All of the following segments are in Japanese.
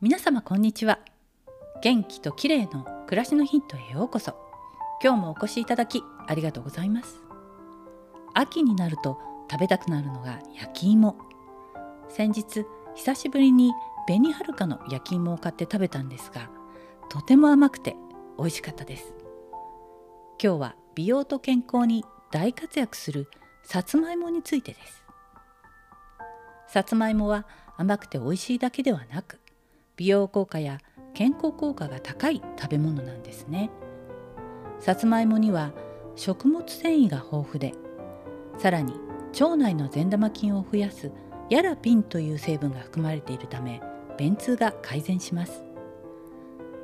皆様こんにちは。元気と綺麗の暮らしのヒントへようこそ。今日もお越しいただきありがとうございます。秋になると食べたくなるのが焼き芋。先日久しぶりに紅はるかの焼き芋を買って食べたんですがとても甘くて美味しかったです。今日は美容と健康に大活躍するさつまいもについてです。さつまいもは甘くて美味しいだけではなく美容効果や健康効果が高い食べ物なんですね。さつまいもには食物繊維が豊富でさらに腸内の善玉菌を増やすヤラピンという成分が含まれているため便通が改善します。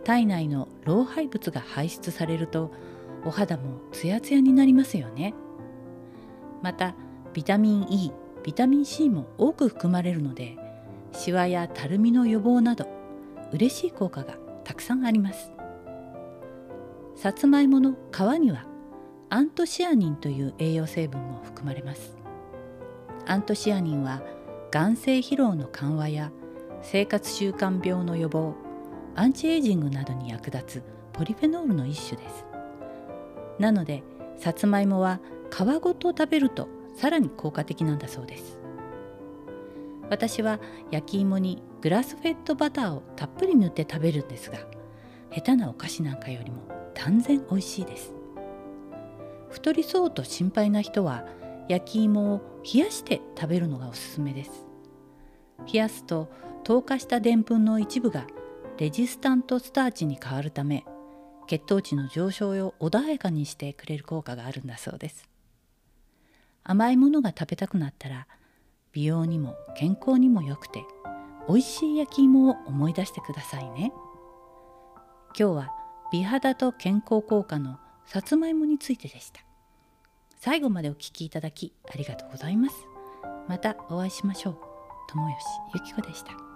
体内の老廃物が排出されるとお肌もツヤツヤになりますよね。またビタミン E ビタミン C も多く含まれるのでシワやたるみの予防など嬉しい効果がたくさんあります。さつまいもの皮にはアントシアニンという栄養成分も含まれます。アントシアニンは眼性疲労の緩和や生活習慣病の予防アンチエイジングなどに役立つポリフェノールの一種です。なのでさつまいもは皮ごと食べるとさらに効果的なんだそうです。私は焼き芋にグラスフェッドバターをたっぷり塗って食べるんですが下手なお菓子なんかよりも断然美味しいです。太りそうと心配な人は焼き芋を冷やして食べるのがおすすめです。冷やすと糖化したでんぷんの一部がレジスタントスターチに変わるため血糖値の上昇を穏やかにしてくれる効果があるんだそうです。甘いものが食べたくなったら美容にも健康にも良くて美味しい焼き芋を思い出してくださいね。今日は美肌と健康効果のさつまいもについてでした。最後までお聞きいただきありがとうございます。またお会いしましょう。友吉ゆき子でした。